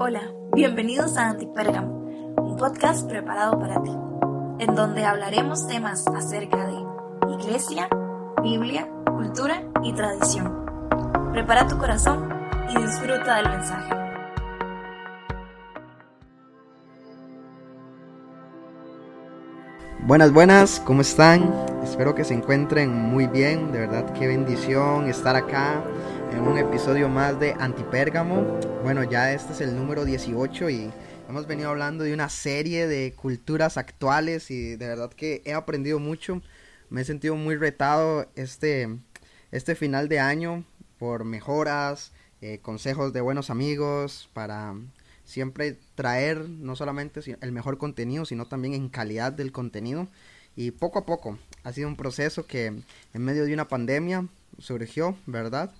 Hola, bienvenidos a Antipérgamo, un podcast preparado para ti, en donde hablaremos temas acerca de iglesia, Biblia, cultura y tradición. Prepara tu corazón y disfruta del mensaje. Buenas, buenas, ¿cómo están? Espero que se encuentren muy bien, de verdad qué bendición estar acá en un episodio más de Antipérgamo. Bueno, ya este es el número 18 y hemos venido hablando de una serie de culturas actuales y de verdad que he aprendido mucho. Me he sentido muy retado este, este final de año por mejoras, eh, consejos de buenos amigos para siempre traer no solamente el mejor contenido, sino también en calidad del contenido. Y poco a poco ha sido un proceso que en medio de una pandemia surgió, ¿verdad?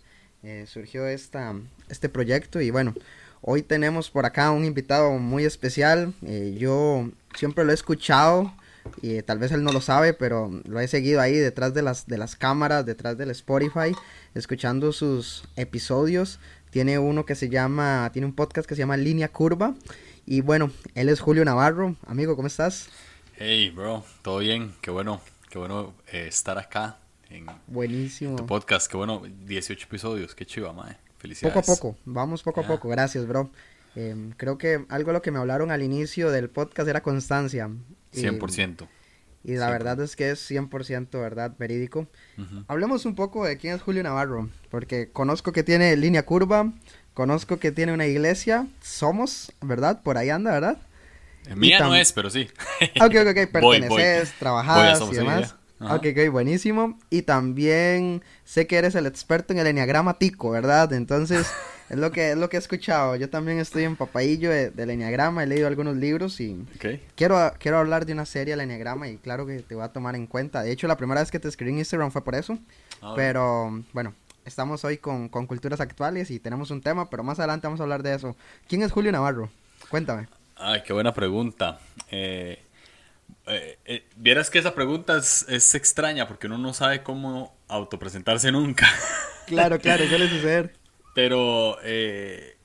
Eh, surgió esta, este proyecto y bueno, hoy tenemos por acá un invitado muy especial. Eh, yo siempre lo he escuchado y tal vez él no lo sabe, pero lo he seguido ahí detrás de las, de las cámaras, detrás del Spotify, escuchando sus episodios. Tiene uno que se llama, tiene un podcast que se llama Línea Curva. Y bueno, él es Julio Navarro. Amigo, ¿cómo estás? Hey, bro, todo bien. Qué bueno, qué bueno eh, estar acá en Buenísimo. tu podcast. Qué bueno, 18 episodios. Qué chiva, mae. Felicidades. Poco a poco, vamos poco a poco. Gracias, bro. Em, creo que algo de lo que me hablaron al inicio del podcast era constancia. Y, 100%. Y la verdad es que es 100% verdad, verídico. Hablemos un poco de quién es Julio Navarro, porque conozco que tiene línea curva, conozco que tiene una iglesia, somos, ¿verdad? Por ahí anda, ¿verdad? Mía no es, pero sí. Ok, ok, ok, perteneces, trabajas y demás. Ok, ok, buenísimo. Y también sé que eres el experto en el enneagrama tico, ¿verdad? Entonces, es lo que es lo que he escuchado. Yo también estoy en papaillo de, del enneagrama, he leído algunos libros y quiero, quiero hablar de una serie del enneagrama y claro que te voy a tomar en cuenta. De hecho, la primera vez que te escribí en Instagram fue por eso. Ah, pero, bueno, estamos hoy con, con culturas actuales y tenemos un tema, pero más adelante vamos a hablar de eso. ¿Quién es Julio Navarro? Cuéntame. Ay, qué buena pregunta. Eh, eh, eh, vieras que esa pregunta es, extraña porque uno no sabe cómo autopresentarse nunca. Claro, claro, suele suceder. Pero, eh,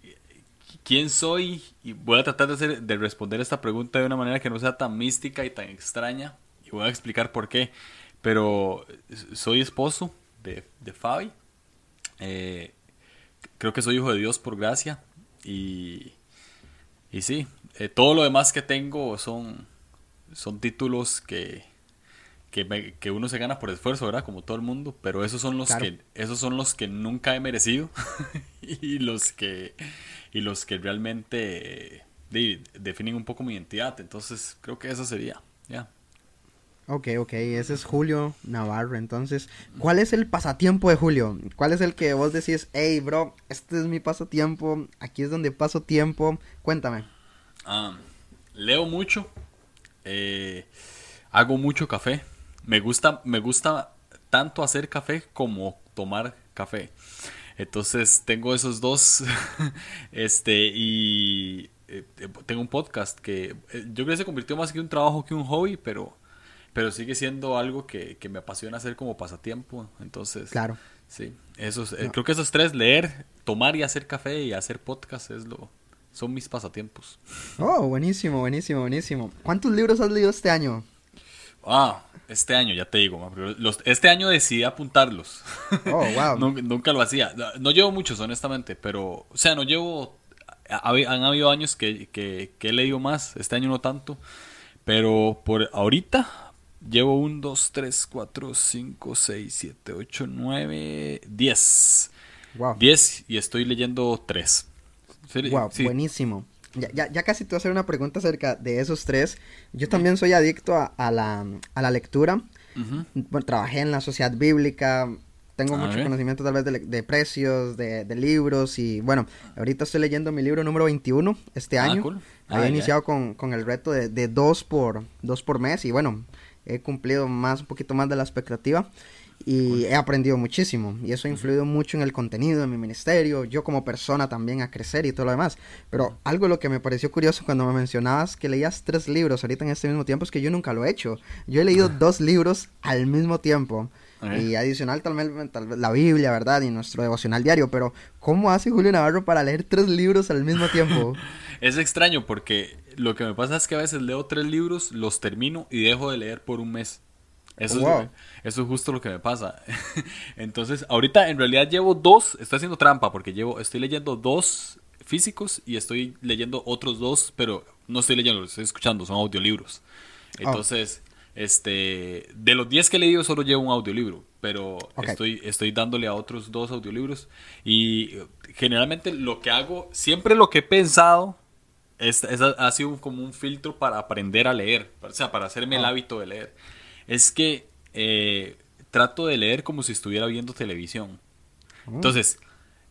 ¿quién soy? Y voy a tratar de, hacer, de responder esta pregunta de una manera que no sea tan mística y tan extraña. Y voy a explicar por qué. Pero soy esposo de, de Fabi. creo que soy hijo de Dios por gracia. Y, y sí, todo lo demás que tengo son son títulos que, que, uno se gana por esfuerzo, ¿verdad? Como todo el mundo, pero esos son los que esos son los que nunca he merecido y los que y los que realmente definen un poco mi identidad. Entonces, creo que eso sería, ya. Ok, ok, ese es Julio Navarro. Entonces, ¿cuál es el pasatiempo de Julio? ¿Cuál es el que vos decís, hey, bro, este es mi pasatiempo, aquí es donde paso tiempo? Cuéntame. Ah, leo mucho, eh, hago mucho café. Me gusta, me gusta tanto hacer café como tomar café. Entonces tengo esos dos. este, y eh, tengo un podcast que eh, yo creo que se convirtió más que un trabajo que un hobby, pero, pero sigue siendo algo que, me apasiona hacer como pasatiempo. Entonces, claro. Sí, esos, creo que esos tres, leer, tomar y hacer café y hacer podcast es lo, son mis pasatiempos. Oh, buenísimo, buenísimo, buenísimo. ¿Cuántos libros has leído este año? Ah, este año, ya te digo. Los, este año decidí apuntarlos. Oh, wow. nunca, lo hacía. No, llevo muchos, honestamente, pero, o sea, no llevo... han habido años que, he leído más, este año no tanto, pero por ahorita llevo un, dos, tres, cuatro, cinco, seis, siete, ocho, nueve, diez. Wow. Diez y estoy leyendo tres. Wow, buenísimo. Ya, ya, ya, casi te voy a hacer una pregunta acerca de esos tres. Yo también soy adicto a, la, a la, lectura. bueno, trabajé en la sociedad bíblica. Tengo mucho conocimiento tal vez de, precios, de, libros y bueno, ahorita estoy leyendo mi libro número 21 este ah, año. Había iniciado con, con, el reto de, de, dos, por, dos por mes y bueno, he cumplido más, un poquito más de la expectativa y he aprendido muchísimo y eso ha influido mucho en el contenido, en mi ministerio, yo como persona también a crecer y todo lo demás. Pero algo lo que me pareció curioso cuando me mencionabas que leías tres libros ahorita en este mismo tiempo es que yo nunca lo he hecho. Yo he leído dos libros al mismo tiempo. Y adicional tal vez, tal vez la Biblia, ¿verdad? Y nuestro devocional diario. Pero ¿cómo hace Julio Navarro para leer tres libros al mismo tiempo? es extraño porque lo que me pasa es que a veces leo tres libros, los termino y dejo de leer por un mes. Eso, es, eso es justo lo que me pasa. Entonces, ahorita en realidad llevo dos, estoy haciendo trampa porque llevo, estoy leyendo dos físicos y estoy leyendo otros dos, pero no estoy leyendo, los estoy escuchando, son audiolibros. Oh. Entonces, este, de los 10 que he leído solo llevo un audiolibro, pero estoy, estoy dándole a otros dos audiolibros y generalmente lo que hago, siempre lo que he pensado es, ha sido como un filtro para aprender a leer, o sea, para hacerme el ah. hábito de leer. Es que eh, trato de leer como si estuviera viendo televisión. Mm. Entonces,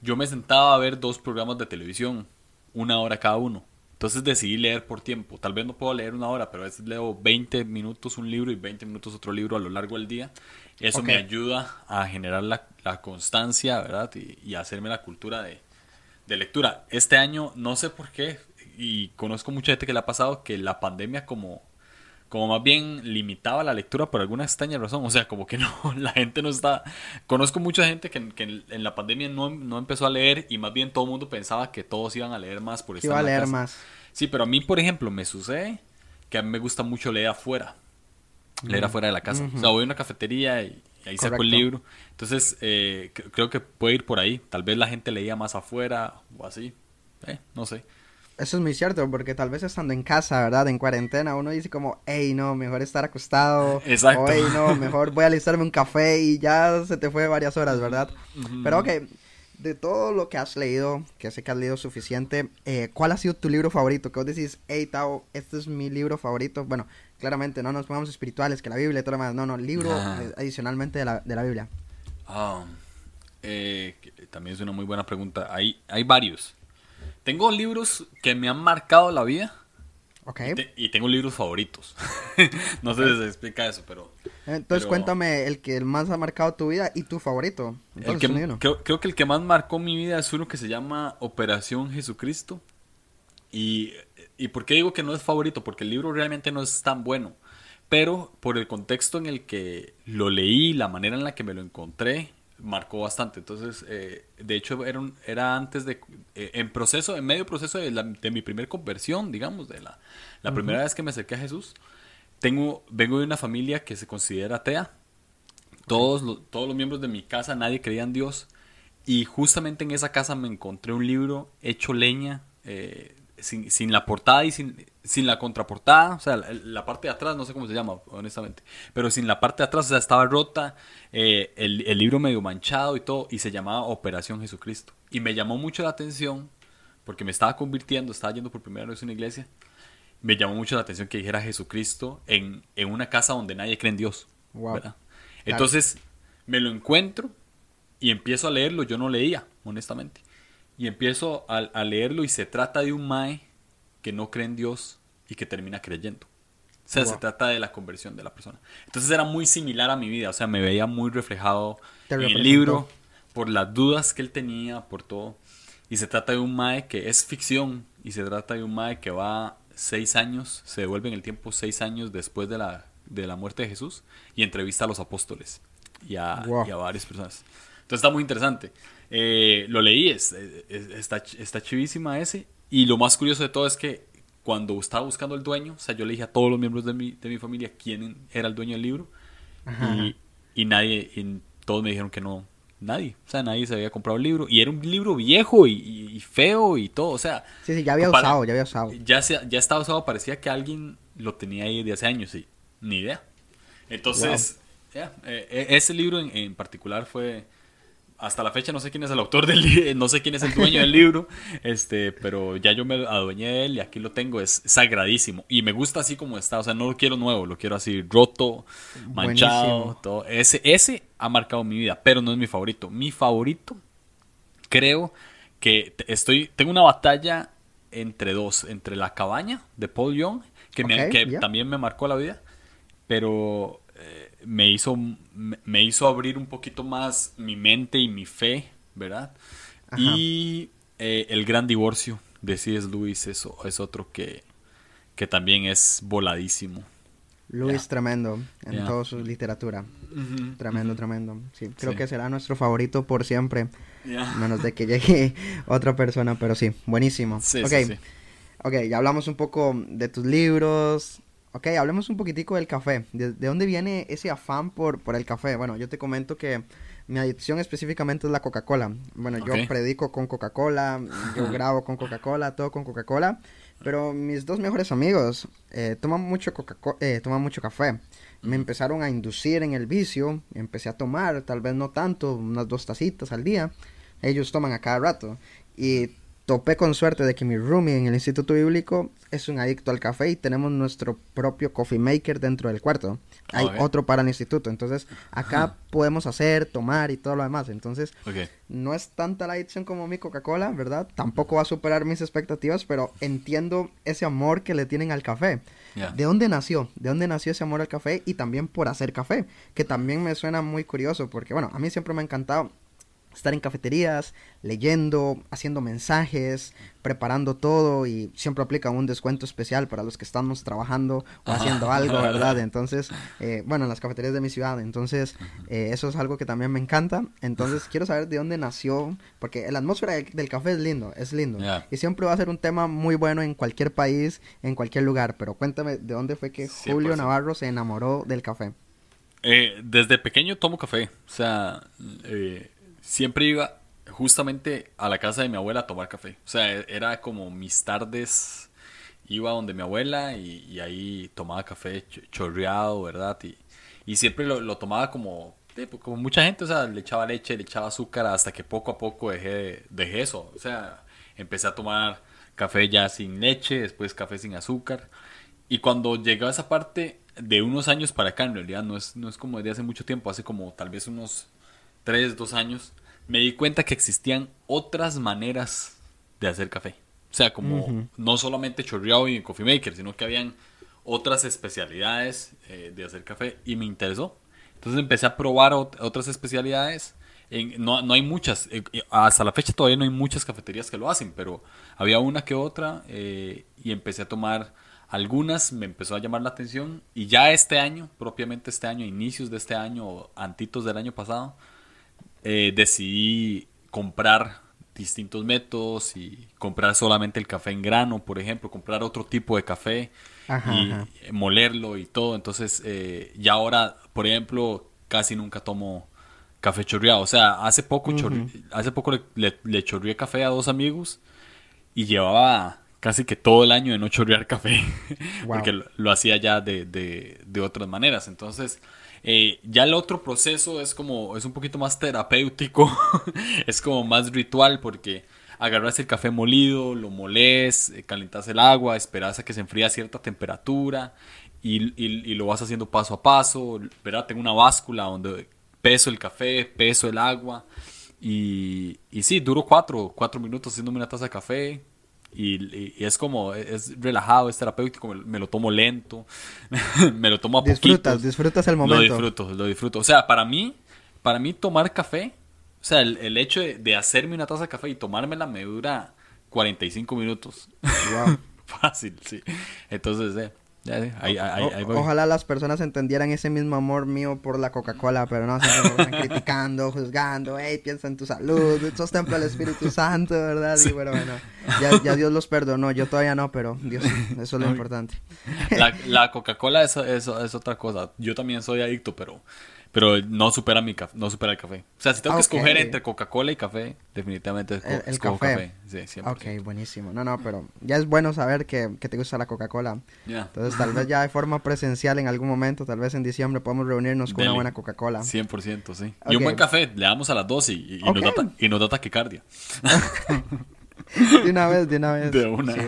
yo me sentaba a ver dos programas de televisión, una hora cada uno. Entonces decidí leer por tiempo. Tal vez no puedo leer una hora, pero a veces leo 20 minutos un libro y 20 minutos otro libro a lo largo del día. Eso me ayuda a generar la, constancia, ¿verdad? Y, hacerme la cultura de, de, lectura. Este año, no sé por qué, y conozco mucha gente que le ha pasado que la pandemia como como más bien limitaba la lectura por alguna extraña razón. O sea, como que no, la gente no está... Conozco mucha gente que, en la pandemia no, no, empezó a leer y más bien todo el mundo pensaba que todos iban a leer más por estar Iba a leer más. Sí, pero a mí, por ejemplo, me sucede que a mí me gusta mucho leer afuera. Leer afuera de la casa. O sea, voy a una cafetería y, ahí saco el libro. Entonces, eh, creo que puede ir por ahí. Tal vez la gente leía más afuera o así. Eh, no sé. Eso es muy cierto, porque tal vez estando en casa, ¿verdad? En cuarentena, uno dice como, hey, no, mejor estar acostado. Exacto. O, hey, no, mejor voy a alistarme un café y ya se te fue varias horas, ¿verdad? Pero ok, de todo lo que has leído, que sé que has leído suficiente, eh, ¿cuál ha sido tu libro favorito? Que vos decís, hey, Tao, este es mi libro favorito. Bueno, claramente no nos pongamos espirituales, que la Biblia y todo lo demás. No, no, libro eh, adicionalmente de la, de la Biblia. Ah, eh, también es una muy buena pregunta. Hay, hay varios. Tengo libros que me han marcado la vida. Ok. Y, tengo libros favoritos. no sé si se explica eso, pero... Entonces cuéntame el que más ha marcado tu vida y tu favorito. creo, creo, que el que más marcó mi vida es uno que se llama Operación Jesucristo. Y, ¿Y por qué digo que no es favorito? Porque el libro realmente no es tan bueno. Pero por el contexto en el que lo leí, la manera en la que me lo encontré, marcó bastante. Entonces, eh, de hecho, era, era antes de, eh, en proceso, en medio proceso de, de, mi primer conversión, digamos, de la, la primera vez que me acerqué a Jesús. Tengo, vengo de una familia que se considera atea. Todos, los, todos los miembros de mi casa, nadie creía en Dios. Y justamente en esa casa me encontré un libro hecho leña, eh, sin, sin, la portada y sin, sin la contraportada, o sea, la, parte de atrás, no sé cómo se llama, honestamente, pero sin la parte de atrás, o sea, estaba rota, eh, el, el, libro medio manchado y todo, y se llamaba Operación Jesucristo. Y me llamó mucho la atención, porque me estaba convirtiendo, estaba yendo por primera vez a una iglesia, me llamó mucho la atención que dijera Jesucristo en, en una casa donde nadie cree en Dios. Entonces, me lo encuentro y empiezo a leerlo, yo no leía, honestamente. Y empiezo a, a leerlo y se trata de un Mae que no cree en Dios y que termina creyendo. O sea, se trata de la conversión de la persona. Entonces era muy similar a mi vida, o sea, me veía muy reflejado en el libro por las dudas que él tenía, por todo. Y se trata de un Mae que es ficción y se trata de un Mae que va seis años, se devuelve en el tiempo seis años después de la, de la muerte de Jesús y entrevista a los apóstoles y a, varias personas. Entonces está muy interesante. Eh, lo leí, es, está, está chivísima ese y lo más curioso de todo es que cuando estaba buscando el dueño, o sea, yo le dije a todos los miembros de mi, de mi familia quién era el dueño del libro. Y, y, nadie, y todos me dijeron que no, nadie. O sea, nadie se había comprado el libro. Y era un libro viejo y, feo y todo. O sea. Sí, sí, ya había usado, ya había usado. Ya, ya estaba usado, parecía que alguien lo tenía ahí de hace años y ni idea. Entonces, ya eh, e, ese libro en, en particular fue hasta la fecha no sé quién es el autor del libro, no sé quién es el dueño del libro, este, pero ya yo me adueñé de él y aquí lo tengo, es sagradísimo. Y me gusta así como está, o sea, no lo quiero nuevo, lo quiero así roto, manchado, todo. Ese, ese ha marcado mi vida, pero no es mi favorito. Mi favorito, creo que estoy, tengo una batalla entre dos, entre La cabaña de Paul Young, que, que también me marcó la vida, pero me hizo, me hizo abrir un poquito más mi mente y mi fe, ¿verdad? Y eh, El Gran Divorcio de C.S. Lewis eso es otro que, que también es voladísimo. Luis Yeah. tremendo en Yeah. toda su literatura. Tremendo, tremendo. Sí, creo Sí. que será nuestro favorito por siempre, Yeah. menos de que llegue otra persona, pero sí, buenísimo. Sí, ok, sí, sí. ok, ya hablamos un poco de tus libros. Ok, hablemos un poquitico del café. ¿De, de dónde viene ese afán por, por el café? Bueno, yo te comento que mi adicción específicamente es la Coca-Cola. Bueno, yo predico con Coca-Cola, yo grabo con Coca-Cola, todo con Coca-Cola. Pero mis dos mejores amigos eh, toman mucho Coca eh, toman mucho café. Me empezaron a inducir en el vicio, empecé a tomar, tal vez no tanto, unas dos tacitas al día. Ellos toman a cada rato. Y topé con suerte de que mi roomie en el Instituto Bíblico es un adicto al café y tenemos nuestro propio coffee maker dentro del cuarto. Hay Ok. otro para el instituto. Entonces, acá podemos hacer, tomar y todo lo demás. Entonces, no es tanta la adicción como mi Coca-Cola, ¿verdad? Tampoco va a superar mis expectativas, pero entiendo ese amor que le tienen al café. ¿De dónde nació? ¿De dónde nació ese amor al café? Y también por hacer café, que también me suena muy curioso, porque bueno, a mí siempre me ha encantado estar en cafeterías, leyendo, haciendo mensajes, preparando todo y siempre aplica un descuento especial para los que estamos trabajando o Ajá. haciendo algo, ¿verdad? Entonces, eh, bueno, en las cafeterías de mi ciudad, entonces eh, eso es algo que también me encanta. Entonces, quiero saber de dónde nació, porque la atmósfera del, del café es lindo, es lindo. Y siempre va a ser un tema muy bueno en cualquier país, en cualquier lugar, pero cuéntame de dónde fue que Julio 100%. Navarro se enamoró del café. Eh, desde pequeño tomo café. O sea, eh, siempre iba justamente a la casa de mi abuela a tomar café. O sea, e- era como mis tardes. Iba donde mi abuela y, ahí tomaba café ch- chorreado, ¿verdad? Y, y siempre lo, tomaba como, pues, como mucha gente, o sea, le echaba leche, le echaba azúcar, hasta que poco a poco dejé, dejé eso. O sea, empecé a tomar café ya sin leche, después café sin azúcar. Y cuando llegaba esa parte de unos años para acá, en realidad no es, no es como desde hace mucho tiempo, hace como tal vez unos 3, 2 años, me di cuenta que existían otras maneras de hacer café. O sea, como no solamente chorreado y coffee maker, sino que habían otras especialidades eh, de hacer café y me interesó. Entonces empecé a probar ot- otras especialidades. En- no, no hay muchas, eh, hasta la fecha todavía no hay muchas cafeterías que lo hacen, pero había una que otra eh, y empecé a tomar algunas, me empezó a llamar la atención y ya este año, propiamente este año, inicios de este año, antitos del año pasado, eh, decidí comprar distintos métodos y comprar solamente el café en grano, por ejemplo, comprar otro tipo de café Ajá, y ajá. molerlo y todo. Entonces, eh, ya ahora, por ejemplo, casi nunca tomo café chorreado. O sea, hace poco, chorre- hace poco le, le, le chorreé café a dos amigos y llevaba casi que todo el año de no chorrear café, Wow. porque lo, lo hacía ya de, de, de otras maneras. Entonces, eh, ya el otro proceso es como, es un poquito más terapéutico, es como más ritual porque agarras el café molido, lo molés, eh, calentas el agua, esperas a que se enfríe a cierta temperatura y, lo vas haciendo paso a paso, ¿verdad? Tengo una báscula donde peso el café, peso el agua y, y sí, duro cuatro, cuatro minutos haciéndome una taza de café, y, es como, es relajado, es terapéutico, me, me lo tomo lento, me lo tomo a Disfrutas, poquitos. disfrutas el Lo momento. disfruto, lo disfruto. O sea, para mí, para mí tomar café, o sea, el, el hecho de, de hacerme una taza de café y tomármela me dura 45 minutos. Wow. Fácil, sí. Entonces, eh, ahí, ahí- O- ahí voy. ojalá las personas entendieran ese mismo amor mío por la Coca-Cola, pero no siempre me están criticando, juzgando, hey, piensa en tu salud, sos templo del Espíritu Santo, ¿verdad? Y bueno, bueno, ya, ya Dios los perdonó, yo todavía no, pero Dios, eso es lo importante. La, la Coca-Cola es, es, es otra cosa. Yo también soy adicto, pero, pero no supera mi caf- no supera el café. O sea, si tengo que escoger entre Coca-Cola y café, definitivamente esco- El, el escojo café. Sí, 100%. Ok, buenísimo. No, no, pero ya es bueno saber que, que te gusta la Coca-Cola. Ya. Entonces, tal vez ya de forma presencial en algún momento, tal vez en diciembre, podemos reunirnos con una buena Coca-Cola. 100%, sí. Y un buen café, le damos a las 12 y, y nos, da, y nos da taquicardia. De una vez, de una vez. De una. Sí.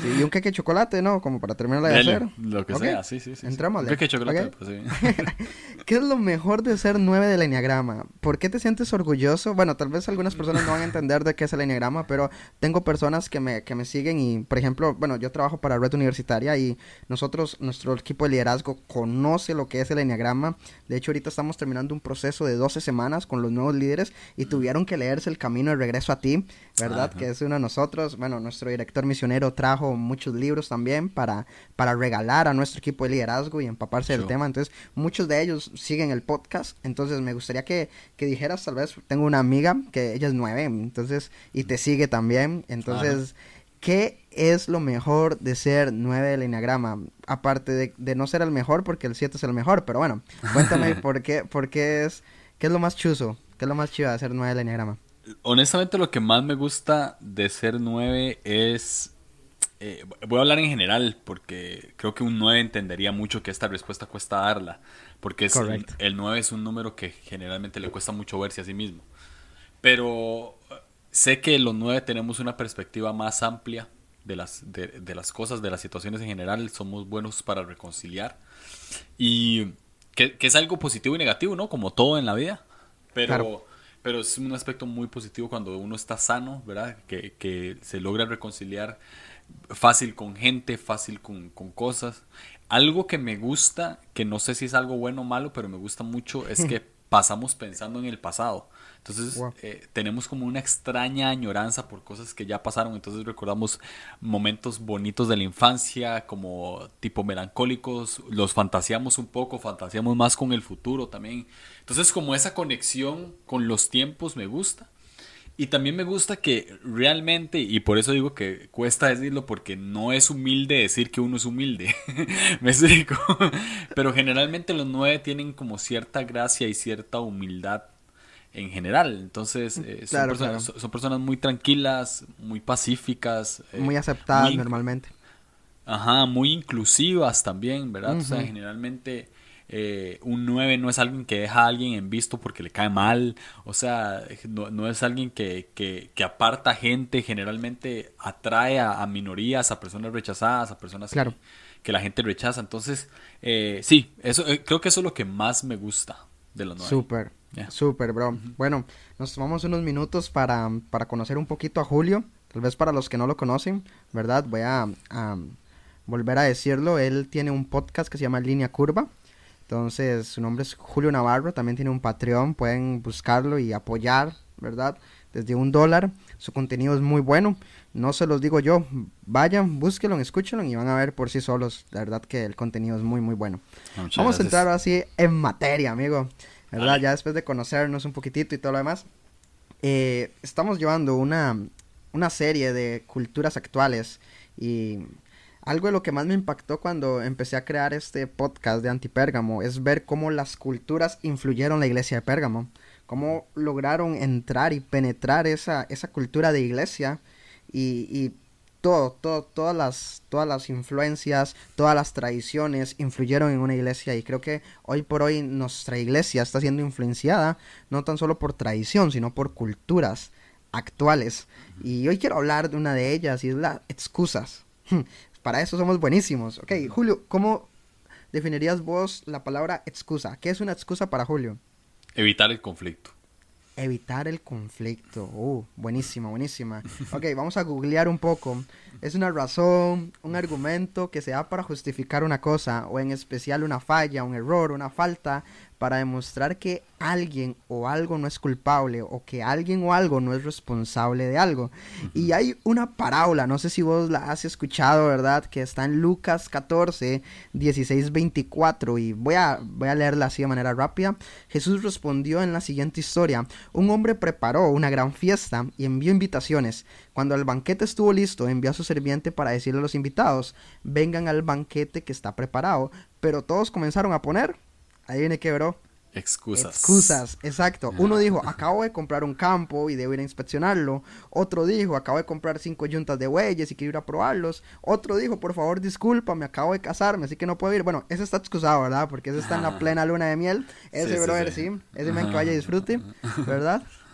Sí, y un queque de chocolate, ¿no? Como para terminarla de Dele, hacer. Lo que Ok. sea, sí, sí, sí. sí. Entrémosle. Creo que chocolate, Ok. pues, sí. ¿Qué es lo mejor de ser 9 del Enneagrama? ¿Por qué te sientes orgulloso? Bueno, tal vez algunas personas no van a entender de qué es el Enneagrama, pero tengo personas que me, que me siguen y, por ejemplo, bueno, yo trabajo para Red Universitaria y nosotros, nuestro equipo de liderazgo conoce lo que es el Enneagrama. De hecho, ahorita estamos terminando un proceso de 12 semanas con los nuevos líderes y tuvieron que leerse el camino de regreso a ti, ¿verdad? Ajá. Que es uno de nosotros. Bueno, nuestro director misionero trajo trajo muchos libros también para, para regalar a nuestro equipo de liderazgo y empaparse del tema. Entonces, muchos de ellos siguen el podcast. Entonces, me gustaría que, que dijeras, tal vez, tengo una amiga que ella es nueve, entonces, y te sigue también. Entonces, ¿qué es lo mejor de ser nueve del Enneagrama? Aparte de, de, no ser el mejor, porque el 7 es el mejor, pero bueno, cuéntame por qué, por qué es, qué es lo más chuzo, qué es lo más chido de ser nueve del Enneagrama. Honestamente, lo que más me gusta de ser nueve es eh, voy a hablar en general porque creo que un 9 entendería mucho que esta respuesta cuesta darla, porque es, el 9 es un número que generalmente le cuesta mucho verse a sí mismo. Pero eh, sé que los 9 tenemos una perspectiva más amplia de las, de, las cosas, de las situaciones en general, somos buenos para reconciliar y que, es algo positivo y negativo, ¿no? Como todo en la vida, pero... Pero es un aspecto muy positivo cuando uno está sano, ¿verdad? Que, que se logra reconciliar fácil con gente, fácil con, cosas. Algo que me gusta, que no sé si es algo bueno o malo, pero me gusta mucho, es que pasamos pensando en el pasado. Entonces eh, tenemos como una extraña añoranza por cosas que ya pasaron. Entonces recordamos momentos bonitos de la infancia, como tipo melancólicos, los fantaseamos un poco, fantaseamos más con el futuro también. Entonces como esa conexión con los tiempos me gusta. Y también me gusta que realmente, y por eso digo que cuesta decirlo, porque no es humilde decir que uno es humilde. me explico. Pero generalmente los nueve tienen como cierta gracia y cierta humildad en general. Entonces, eh, son, personas, muy tranquilas, muy pacíficas. Eh, muy aceptadas normalmente. Ajá, muy inclusivas también, ¿verdad? O sea, generalmente eh, un 9 no es alguien que deja a alguien en visto porque le cae mal, o sea, no, es alguien que, que, aparta gente, generalmente atrae a, minorías, a personas rechazadas, a personas que, la gente rechaza. Entonces, eh, sí, eso, eh, creo que eso es lo que más me gusta de los 9. Súper, súper, bro. Bueno, nos tomamos unos minutos para, para, conocer un poquito a Julio, tal vez para los que no lo conocen, ¿verdad? Voy a, a volver a decirlo, él tiene un podcast que se llama Línea Curva. Entonces, su nombre es Julio Navarro, también tiene un Patreon, pueden buscarlo y apoyar, ¿verdad? Desde un dólar, su contenido es muy bueno, no se los digo yo, vayan, búsquenlo, escúchenlo y van a ver por sí solos, la verdad que el contenido es muy, muy bueno. Vamos a entrar así en materia, amigo, ¿verdad? Ya después de conocernos un poquitito y todo lo demás, eh, estamos llevando una, una serie de culturas actuales y algo de lo que más me impactó cuando empecé a crear este podcast de Antipérgamo es ver cómo las culturas influyeron la iglesia de Pérgamo, cómo lograron entrar y penetrar esa, esa cultura de iglesia y, y todo, todo, todas las, todas las influencias, todas las tradiciones influyeron en una iglesia y creo que hoy por hoy nuestra iglesia está siendo influenciada no tan solo por tradición, sino por culturas actuales. Y hoy quiero hablar de una de ellas y es las excusas. Para eso somos buenísimos. Ok, Julio, ¿cómo definirías vos la palabra excusa? ¿Qué es una excusa para Julio? Evitar el conflicto. Evitar el conflicto. Uh, buenísima, buenísima. Ok, vamos a googlear un poco. Es una razón, un argumento que se da para justificar una cosa, o en especial una falla, un error, una falta, para demostrar que alguien o algo no es culpable o que alguien o algo no es responsable de algo. Y hay una parábola, no sé si vos la has escuchado, ¿verdad? Que está en Lucas 14, 16, 24 y voy a, voy a leerla así de manera rápida. Jesús respondió en la siguiente historia, un hombre preparó una gran fiesta y envió invitaciones. Cuando el banquete estuvo listo, envió a su serviente para decirle a los invitados, vengan al banquete que está preparado, pero todos comenzaron a poner Ahí viene que, bro. Excusas. Excusas, exacto. Uno dijo, acabo de comprar un campo y debo ir a inspeccionarlo. Otro dijo, acabo de comprar cinco yuntas de bueyes y quiero ir a probarlos. Otro dijo, por favor, discúlpame, acabo de casarme, así que no puedo ir. Bueno, ese está excusado, ¿verdad? Porque ese está en la plena luna de miel. Ese, brother, sí. Ese men que vaya y disfrute, ¿verdad?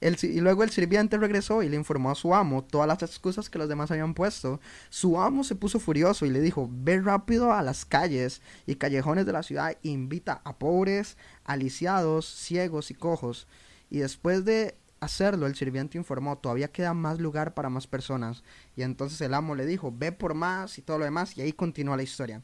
y luego el sirviente regresó y le informó a su amo todas las excusas que los demás habían puesto. Su amo se puso furioso y le dijo, ve rápido a las calles y callejones de la ciudad e invita a pobres, aliciados, ciegos y cojos. Y después de hacerlo, el sirviente informó, todavía queda más lugar para más personas. Y entonces el amo le dijo, ve por más y todo lo demás. Y ahí continúa la historia.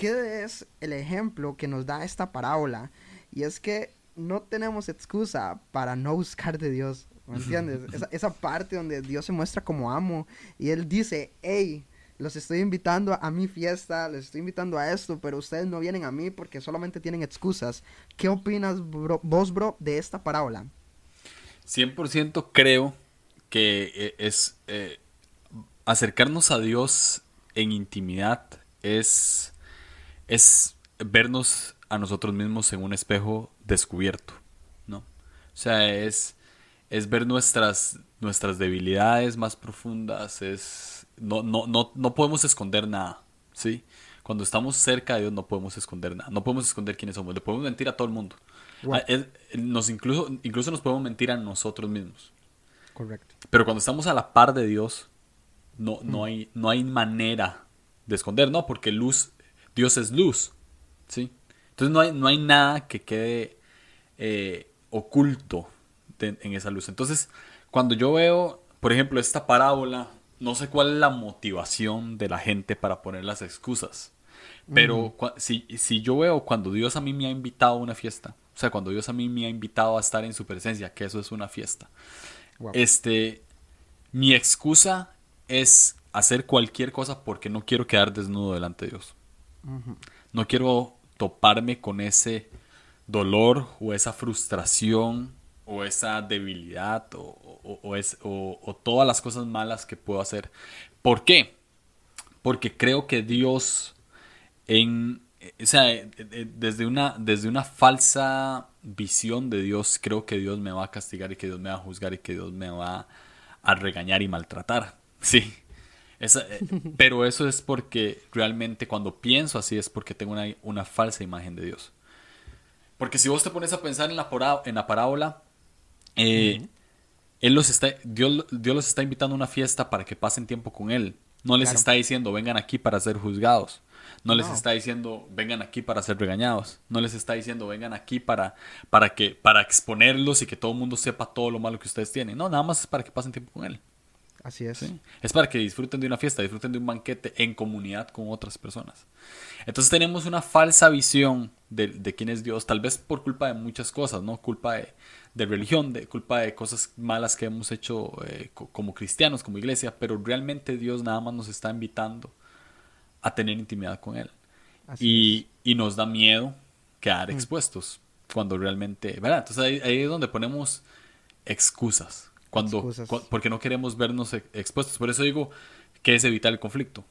¿Qué es el ejemplo que nos da esta parábola? Y es que no tenemos excusa para no buscar de Dios. ¿Me entiendes? esa, esa, parte donde Dios se muestra como amo y Él dice, hey, los estoy invitando a mi fiesta, les estoy invitando a esto, pero ustedes no vienen a mí porque solamente tienen excusas. ¿Qué opinas vos, bro, de esta parábola? 100% creo que eh, es eh, acercarnos a Dios en intimidad es, es vernos a nosotros mismos en un espejo descubierto, ¿no? O sea, es, es ver nuestras, nuestras debilidades más profundas, es, no, no, no, no podemos esconder nada, ¿sí? Cuando estamos cerca de Dios no podemos esconder nada, no podemos esconder quiénes somos, le podemos mentir a todo el mundo. Ah, nos incluso, incluso nos podemos mentir a nosotros mismos. Correcto. Pero cuando estamos a la par de Dios, no, no, mm. hay, no hay manera de esconder, ¿no? Porque luz, Dios es luz, ¿sí? Entonces no hay, no hay nada que quede eh, oculto en esa luz. Entonces, cuando yo veo, por ejemplo, esta parábola, no sé cuál es la motivación de la gente para poner las excusas. Pero si, si yo veo cuando Dios a mí me ha invitado a una fiesta, o sea, cuando Dios a mí me ha invitado a estar en su presencia, que eso es una fiesta, este, mi excusa es hacer cualquier cosa porque no quiero quedar desnudo delante de Dios. No quiero toparme con ese dolor o esa frustración o esa debilidad o, es, o, todas las cosas malas que puedo hacer. ¿Por qué? Porque creo que Dios en, o sea, desde una, desde una falsa visión de Dios, creo que Dios me va a castigar y que Dios me va a juzgar y que Dios me va a regañar y maltratar. Sí. Eh, pero eso es porque realmente cuando pienso así es porque tengo una, falsa imagen de Dios. Porque si vos te pones a pensar en la, en la parábola, eh, él los está, Dios, Dios, los está invitando a una fiesta para que pasen tiempo con Él. No les está diciendo vengan aquí para ser juzgados. No, les está diciendo vengan aquí para ser regañados. No les está diciendo vengan aquí para, para, que, para exponerlos y que todo el mundo sepa todo lo malo que ustedes tienen. No, nada más es para que pasen tiempo con Él. Así es. Es para que disfruten de una fiesta, disfruten de un banquete en comunidad con otras personas. Entonces tenemos una falsa visión de, quién es Dios, tal vez por culpa de muchas cosas, ¿no? Culpa de, religión, de culpa de cosas malas que hemos hecho eh, como cristianos, como iglesia, pero realmente Dios nada más nos está invitando a tener intimidad con Él. Y, y, nos da miedo quedar mm. expuestos cuando realmente, ¿verdad? Entonces ahí, ahí es donde ponemos excusas cuando, porque no queremos vernos expuestos. Por eso digo que es evitar el conflicto.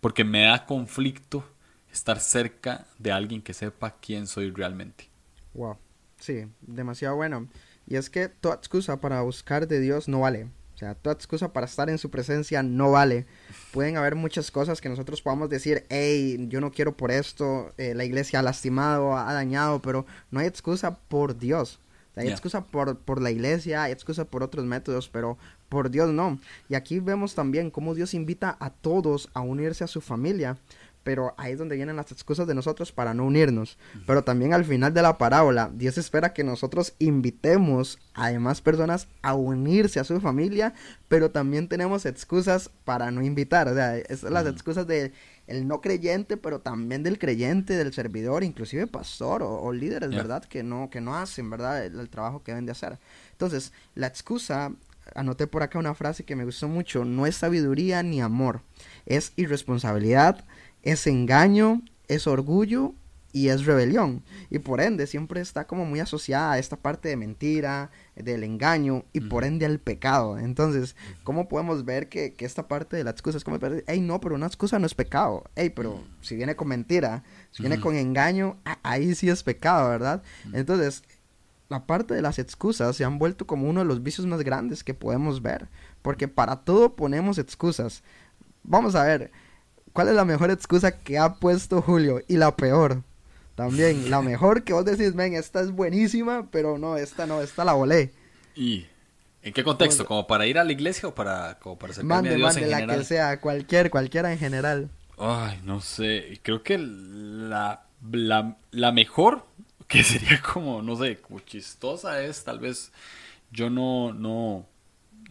Porque me da conflicto estar cerca de alguien que sepa quién soy realmente. Wow. Sí, demasiado bueno. Y es que toda excusa para buscar de Dios no vale. O sea, toda excusa para estar en su presencia no vale. Pueden haber muchas cosas que nosotros podamos decir, hey, yo no quiero por esto, eh, la iglesia ha lastimado, ha dañado, pero no hay excusa por Dios. Hay excusa por, por la iglesia, hay excusa por otros métodos, pero por Dios no. Y aquí vemos también cómo Dios invita a todos a unirse a su familia. Pero ahí es donde vienen las excusas de nosotros para no unirnos. Pero también al final de la parábola, Dios espera que nosotros invitemos a demás personas a unirse a su familia, pero también tenemos excusas para no invitar. O sea, es las excusas de el no creyente, pero también del creyente, del servidor, inclusive pastor o, líderes, ¿verdad? Que no, que no hacen, ¿verdad? El, trabajo que deben de hacer. Entonces, la excusa, anoté por acá una frase que me gustó mucho, no es sabiduría ni amor, es irresponsabilidad, es engaño, es orgullo y es rebelión. Y por ende siempre está como muy asociada a esta parte de mentira, del engaño y por ende al pecado. Entonces, ¿cómo podemos ver que, esta parte de la excusa es como, hey, no, pero una excusa no es pecado. Hey, pero si viene con mentira, si viene con engaño, ahí sí es pecado, ¿verdad? Entonces, la parte de las excusas se han vuelto como uno de los vicios más grandes que podemos ver. Porque para todo ponemos excusas. Vamos a ver, ¿cuál es la mejor excusa que ha puesto Julio? Y la peor. También, la mejor que vos decís, ven, esta es buenísima, pero no, esta no, esta la volé. ¿Y en qué contexto? ¿Como para ir a la iglesia o para, como para acercarme a Dios en la que sea, cualquier, cualquiera en general. Ay, no sé, creo que la, la, mejor, que sería como, no sé, como chistosa es tal vez, yo no, no,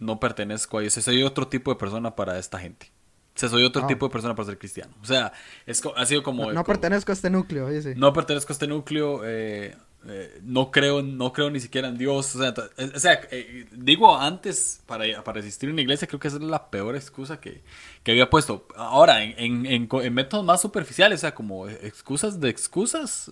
no pertenezco a eso, soy otro tipo de persona para esta gente. O sea, soy otro tipo de persona para ser cristiano. O sea, es, ha sido como... No, pertenezco a este núcleo, dice. No pertenezco a este núcleo. Eh, eh, no creo, no creo ni siquiera en Dios. O sea, eh, o sea eh, digo antes, para, para asistir a una iglesia, creo que esa es la peor excusa que, que había puesto. Ahora, en, en, en, métodos más superficiales, o sea, como excusas de excusas,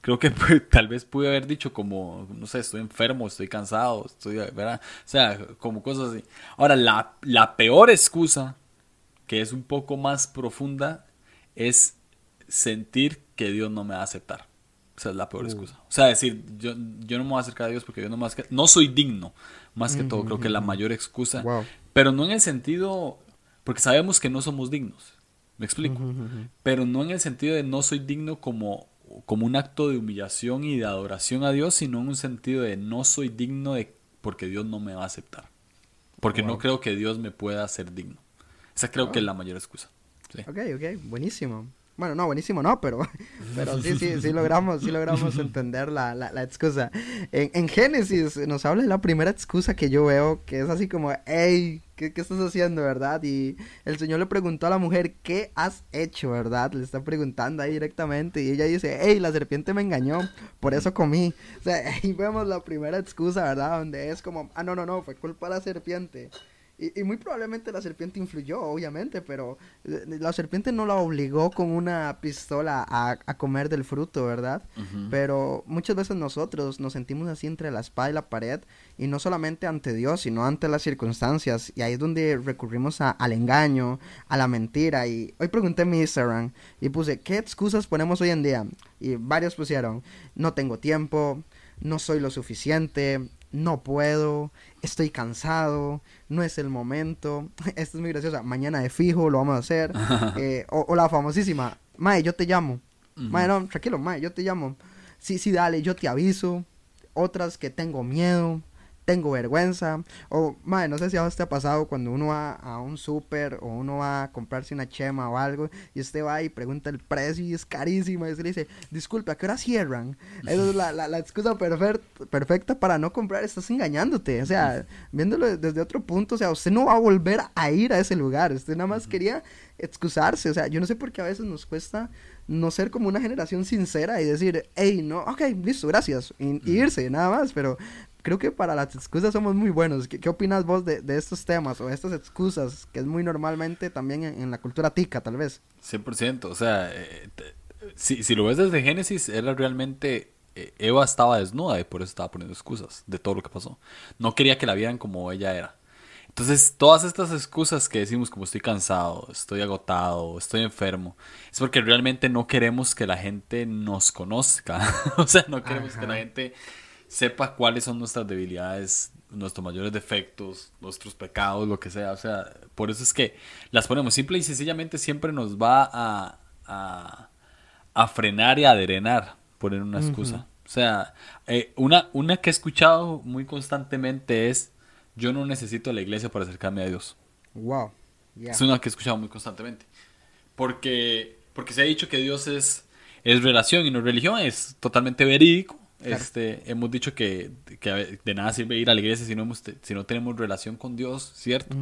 creo que tal vez pude haber dicho como, no sé, estoy enfermo, estoy cansado, estoy, ¿verdad? O sea, como cosas así. Ahora, la, la peor excusa, que es un poco más profunda, es sentir que Dios no me va a aceptar. Esa es la peor uh. excusa. O sea, decir, yo, yo no me voy a acercar a Dios porque yo no, más que, no soy digno, más que todo, creo que la mayor excusa. Pero no en el sentido, porque sabemos que no somos dignos, me explico. Pero no en el sentido de no soy digno como, como un acto de humillación y de adoración a Dios, sino en un sentido de no soy digno de porque Dios no me va a aceptar. Porque no creo que Dios me pueda hacer digno. Esa creo que es la mayor excusa. Ok, ok, buenísimo. Bueno, no, buenísimo no, pero, pero sí, sí, sí logramos, sí logramos entender la, la, la excusa. En, en, Génesis nos habla de la primera excusa que yo veo, que es así como, hey, ¿qué, ¿qué, estás haciendo, verdad? Y el Señor le preguntó a la mujer, ¿qué has hecho, verdad? Le está preguntando ahí directamente y ella dice, hey, la serpiente me engañó, por eso comí. O sea, ahí vemos la primera excusa, ¿verdad? Donde es como, ah, no, no, no, fue culpa de la serpiente. Y, muy probablemente la serpiente influyó, obviamente, pero eh, la serpiente no la obligó con una pistola a, comer del fruto, ¿verdad? Pero muchas veces nosotros nos sentimos así entre la espada y la pared, y no solamente ante Dios, sino ante las circunstancias, y ahí es donde recurrimos al engaño, a la mentira. Y hoy pregunté en mi Instagram y puse, ¿qué excusas ponemos hoy en día? Y varios pusieron, no tengo tiempo, no soy lo suficiente, no puedo, estoy cansado, no es el momento. Esto es muy graciosa. Mañana de fijo lo vamos a hacer. Eh, o, la famosísima, Mae, yo te llamo. Mae, no, tranquilo, Mae, yo te llamo. Sí, sí, dale, yo te aviso. Otras que tengo miedo tengo vergüenza. O, madre, no sé si a usted ha pasado cuando uno va a un súper o uno va a comprarse una chema o algo y usted va y pregunta el precio y es carísimo y usted le dice, disculpe, ¿a qué hora cierran? Esa es la, la, excusa perfecta para no comprar, estás engañándote. O sea, viéndolo desde otro punto, o sea, usted no va a volver a ir a ese lugar, usted nada más quería excusarse. O sea, yo no sé por qué a veces nos cuesta no ser como una generación sincera y decir, hey, no, ok, listo, gracias, y irse, nada más, pero creo que para las excusas somos muy buenos. ¿Qué, opinas vos de, estos temas o de estas excusas que es muy normalmente también en, la cultura tica, tal vez? 100%, o sea, eh, si, si, lo ves desde Génesis, era realmente... Eh, Eva estaba desnuda y por eso estaba poniendo excusas de todo lo que pasó. No quería que la vieran como ella era. Entonces, todas estas excusas que decimos como estoy cansado, estoy agotado, estoy enfermo, es porque realmente no queremos que la gente nos conozca. o sea, no queremos que la gente sepa cuáles son nuestras debilidades, nuestros mayores defectos, nuestros pecados, lo que sea. O sea, por eso es que las ponemos. Simple y sencillamente siempre nos va a, a, frenar y a drenar poner una excusa. O sea, eh, una, una que he escuchado muy constantemente es, yo no necesito la iglesia para acercarme a Dios. Wow. Es una que he escuchado muy constantemente. Porque, porque se ha dicho que Dios es, es relación y no religión, es totalmente verídico. Este, hemos dicho que, de nada sirve ir a la iglesia si no, si no tenemos relación con Dios, ¿cierto?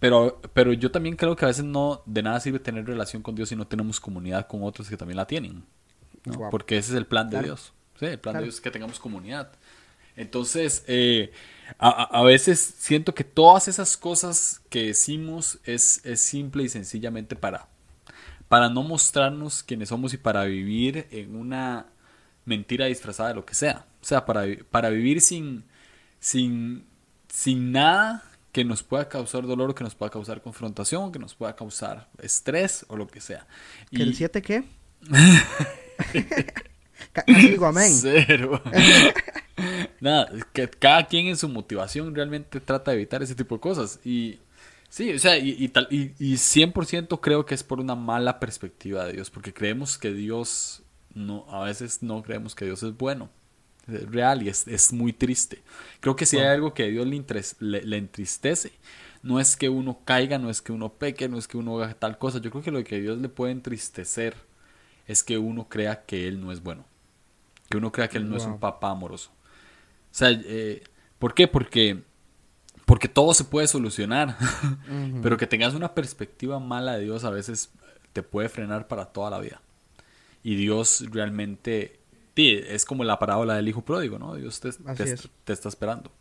pero, pero yo también creo que a veces no de nada sirve tener relación con Dios si no tenemos comunidad con otros que también la tienen. Porque ese es el plan de Dios. el plan de Dios es que tengamos comunidad. Entonces, eh, a, veces siento que todas esas cosas que decimos es, es simple y sencillamente para, para no mostrarnos quiénes somos y para vivir en una mentira disfrazada de lo que sea. O sea, para, para vivir sin, sin, sin nada que nos pueda causar dolor, o que nos pueda causar confrontación, que nos pueda causar estrés o lo que sea. ¿Que el 7 qué? digo amén. Cero. Nada, que cada quien en su motivación realmente trata de evitar ese tipo de cosas. Y sí, o sea, y, y, tal, y, y 100% creo que es por una mala perspectiva de Dios, porque creemos que Dios no, a veces no creemos que Dios es bueno. Es real y es, muy triste. Creo que si hay algo que a Dios le, le, entristece, no es que uno caiga, no es que uno peque, no es que uno haga tal cosa. Yo creo que lo que a Dios le puede entristecer es que uno crea que Él no es bueno. Que uno crea que Él no es un papá amoroso. O sea, eh, ¿por qué? Porque, porque todo se puede solucionar. Pero que tengas una perspectiva mala de Dios a veces te puede frenar para toda la vida y Dios realmente es como la parábola del hijo pródigo, ¿no? Dios te, te, está esperando.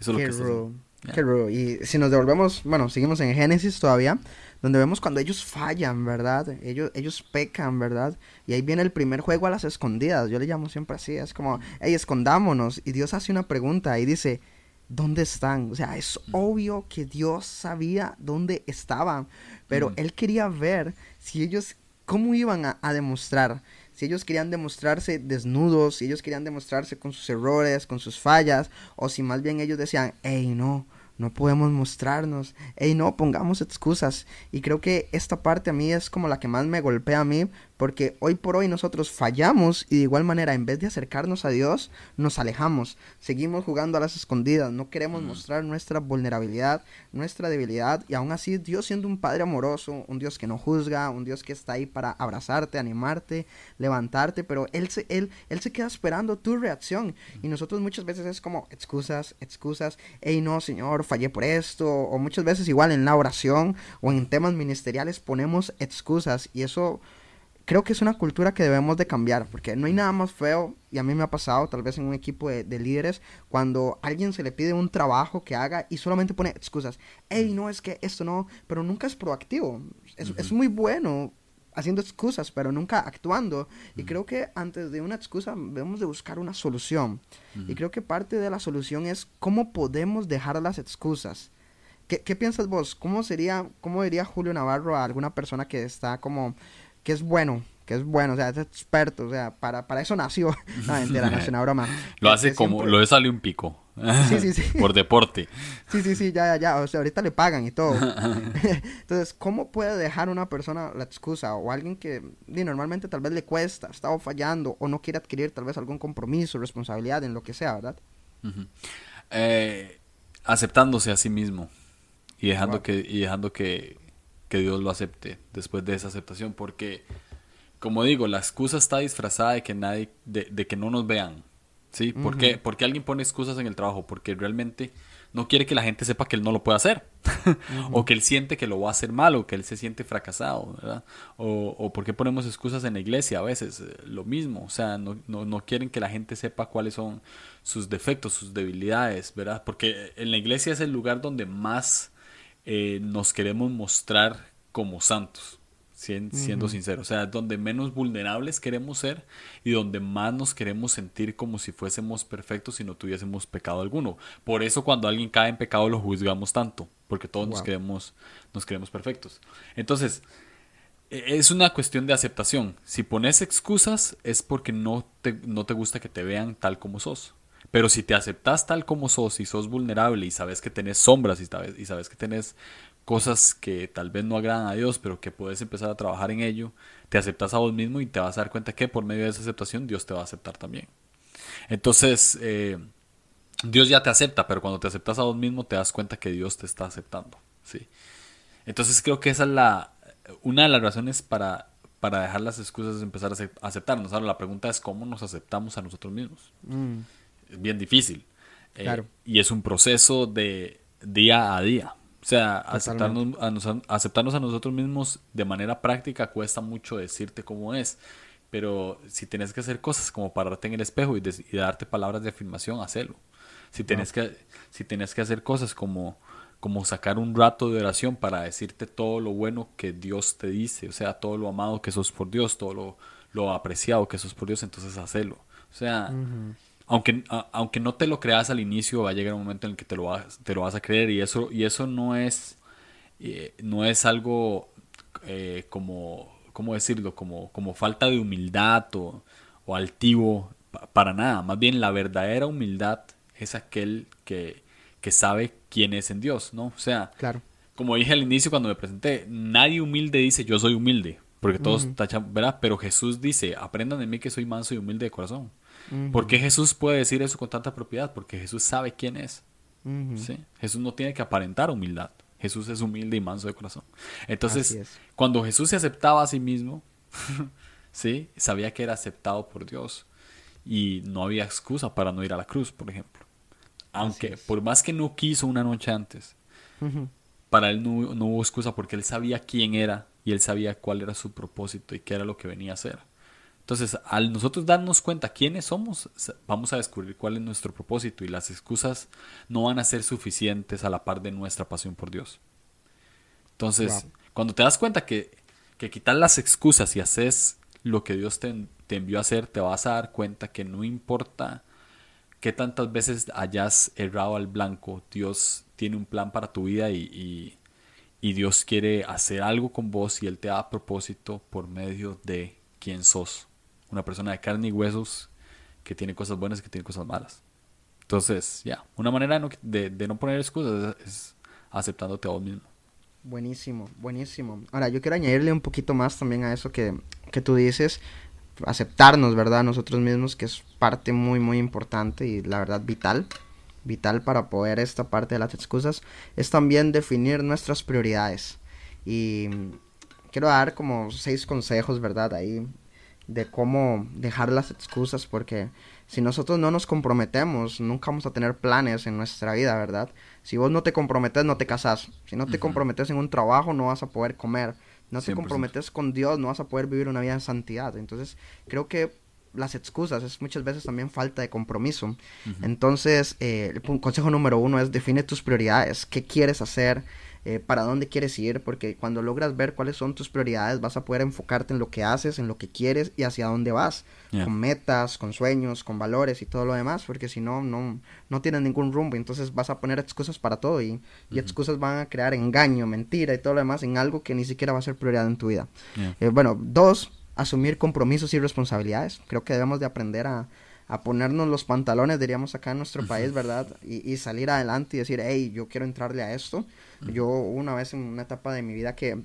Eso es lo que está Qué rudo. Y si nos devolvemos, bueno, seguimos en Génesis todavía, donde vemos cuando ellos fallan, ¿verdad? Ellos, ellos pecan, ¿verdad? Y ahí viene el primer juego a las escondidas. Yo le llamo siempre así. Es como, hey, escondámonos. Y Dios hace una pregunta y dice, ¿dónde están? O sea, es obvio que Dios sabía dónde estaban, pero Él quería ver si ellos, cómo iban a, demostrar. Si ellos querían demostrarse desnudos, si ellos querían demostrarse con sus errores, con sus fallas, o si más bien ellos decían, hey, no, no podemos mostrarnos, hey, no pongamos excusas. Y creo que esta parte a mí es como la que más me golpea a mí, porque hoy por hoy nosotros fallamos y de igual manera en vez de acercarnos a Dios nos alejamos, seguimos jugando a las escondidas, no queremos mostrar nuestra vulnerabilidad, nuestra debilidad y aún así Dios siendo un Padre amoroso, un Dios que no juzga, un Dios que está ahí para abrazarte, animarte, levantarte, pero Él se, él, él se queda esperando tu reacción. Y nosotros muchas veces es como excusas, excusas, hey no Señor, fallé por esto o muchas veces igual en la oración o en temas ministeriales ponemos excusas y eso creo que es una cultura que debemos de cambiar, porque no hay nada más feo, y a mí me ha pasado tal vez en un equipo de, líderes, cuando a alguien se le pide un trabajo que haga y solamente pone excusas. Hey, no, es que esto no, pero nunca es proactivo. Es, es muy bueno haciendo excusas, pero nunca actuando. Y creo que antes de una excusa debemos de buscar una solución. Y creo que parte de la solución es cómo podemos dejar las excusas. ¿Qué, ¿Qué, piensas vos? ¿Cómo sería, cómo diría Julio Navarro a alguna persona que está como que es bueno, que es bueno, o sea, es experto, o sea, para, para eso nació. No, entera, no es una broma. Lo hace como, lo de sale un pico. Sí, sí, sí. Por deporte. Sí, sí, sí, ya, ya, ya. O sea, ahorita le pagan y todo. Entonces, ¿cómo puede dejar una persona la excusa? O alguien que normalmente tal vez le cuesta, ha estado fallando, o no quiere adquirir tal vez algún compromiso, responsabilidad en lo que sea, ¿verdad? Eh, aceptándose a sí mismo y dejando que y dejando que que Dios lo acepte después de esa aceptación, porque, como digo, la excusa está disfrazada de que nadie, de, que no nos vean, ¿sí? ¿Por, qué? Porque alguien pone excusas en el trabajo, porque realmente no quiere que la gente sepa que él no lo puede hacer, o que él siente que lo va a hacer mal, o que él se siente fracasado, ¿verdad? O, o porque ponemos excusas en la iglesia a veces, eh, lo mismo, o sea, no, no, no quieren que la gente sepa cuáles son sus defectos, sus debilidades, ¿verdad? Porque en la iglesia es el lugar donde más eh, nos queremos mostrar como santos, siendo, sinceros. O sea, donde menos vulnerables queremos ser y donde más nos queremos sentir como si fuésemos perfectos y no tuviésemos pecado alguno. Por eso cuando alguien cae en pecado lo juzgamos tanto, porque todos nos, queremos, nos queremos perfectos. Entonces, e, es una cuestión de aceptación. Si pones excusas es porque no te, no te gusta que te vean tal como sos. Pero si te aceptas tal como sos y sos vulnerable y sabes que tenés sombras y sabes, y que tenés cosas que tal vez no agradan a Dios, pero que puedes empezar a trabajar en ello, te aceptas a vos mismo y te vas a dar cuenta que por medio de esa aceptación Dios te va a aceptar también. Entonces, eh, Dios ya te acepta, pero cuando te aceptas a vos mismo te das cuenta que Dios te está aceptando. ¿sí? Entonces creo que esa es la, una de las razones para, para dejar las excusas es empezar a aceptarnos. Ahora la pregunta es cómo nos aceptamos a nosotros mismos. Mm es bien difícil. Eh, y es un proceso de día a día. O sea, aceptarnos a, aceptarnos a nosotros mismos de manera práctica cuesta mucho decirte cómo es. Pero si tienes que hacer cosas como pararte en el espejo y, darte palabras de afirmación, hacelo. Si tienes, que, si tienes que hacer cosas como, como sacar un rato de oración para decirte todo lo bueno que Dios te dice, o sea, todo lo amado que sos por Dios, todo lo, lo apreciado que sos por Dios, entonces hacelo. O sea, aunque, aunque no te lo creas al inicio, va a llegar un momento en el que te lo vas, te lo vas a creer y eso, y eso no es, eh, no es algo eh, como, ¿cómo decirlo? Como, como falta de humildad o, o altivo, para nada. Más bien la verdadera humildad es aquel que, que sabe quién es en Dios, ¿no? O sea, claro. como dije al inicio cuando me presenté, nadie humilde dice yo soy humilde, porque todos tachan, ¿verdad? Pero Jesús dice, aprendan de mí que soy manso y humilde de corazón. ¿Por qué Jesús puede decir eso con tanta propiedad? Porque Jesús sabe quién es. ¿sí? Jesús no tiene que aparentar humildad. Jesús es humilde y manso de corazón. Entonces, cuando Jesús se aceptaba a sí mismo, ¿sí? sabía que era aceptado por Dios. Y no había excusa para no ir a la cruz, por ejemplo. Aunque, por más que no quiso una noche antes, para él no, no hubo excusa porque él sabía quién era y él sabía cuál era su propósito y qué era lo que venía a hacer. Entonces, al nosotros darnos cuenta quiénes somos, vamos a descubrir cuál es nuestro propósito y las excusas no van a ser suficientes a la par de nuestra pasión por Dios. Entonces, cuando te das cuenta que, que quitar las excusas y haces lo que Dios te, te envió a hacer, te vas a dar cuenta que no importa qué tantas veces hayas errado al blanco, Dios tiene un plan para tu vida y, y, Dios quiere hacer algo con vos y Él te da propósito por medio de quién sos. Una persona de carne y huesos que tiene cosas buenas y que tiene cosas malas. Entonces, ya, una manera de, no poner excusas es aceptándote a vos mismo. Buenísimo, buenísimo. Ahora, yo quiero añadirle un poquito más también a eso que, que tú dices aceptarnos, ¿verdad? Nosotros mismos, que es parte muy, muy importante y la verdad vital, vital para poder esta parte de las excusas, es también definir nuestras prioridades. Y quiero dar como seis consejos, ¿verdad? Ahí de cómo dejar las excusas, porque si nosotros no nos comprometemos, nunca vamos a tener planes en nuestra vida, ¿verdad? Si vos no te comprometes, no te casas. Si no te comprometes en un trabajo, no vas a poder comer no te comprometes con Dios, no vas a poder vivir una vida en santidad. Entonces, creo que las excusas es muchas veces también falta de compromiso. Entonces, eh, el consejo número uno es define tus prioridades. ¿Qué quieres hacer? Eh, para dónde quieres ir, porque cuando logras ver cuáles son tus prioridades, vas a poder enfocarte en lo que haces, en lo que quieres y hacia dónde vas, con metas, con sueños, con valores y todo lo demás, porque si no, no, no tienes ningún rumbo, entonces vas a poner excusas para todo y, excusas van a crear engaño, mentira y todo lo demás en algo que ni siquiera va a ser prioridad en tu vida. Eh, bueno, dos, asumir compromisos y responsabilidades. Creo que debemos de aprender a, a ponernos los pantalones, diríamos acá en nuestro país, ¿verdad? Y, salir adelante y decir, hey, yo quiero entrarle a esto. Yo una vez en una etapa de mi vida que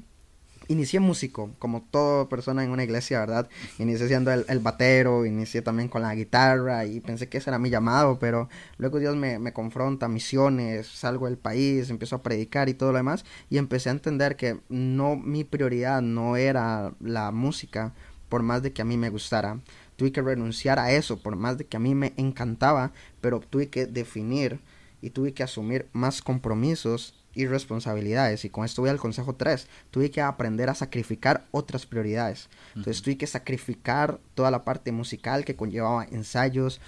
inicié músico, como toda persona en una iglesia, ¿verdad? Inicié siendo el, batero, inicié también con la guitarra y pensé que ese era mi llamado, pero luego Dios me, me confronta, misiones, salgo del país, empiezo a predicar y todo lo demás y empecé a entender que no, mi prioridad no era la música, por más de que a mí me gustara tuve que renunciar a eso, por más de que a mí me encantaba, pero tuve que definir y tuve que asumir más compromisos y responsabilidades. Y con esto voy al consejo 3. Tuve que aprender a sacrificar otras prioridades. Entonces tuve que sacrificar toda la parte musical que conllevaba ensayos,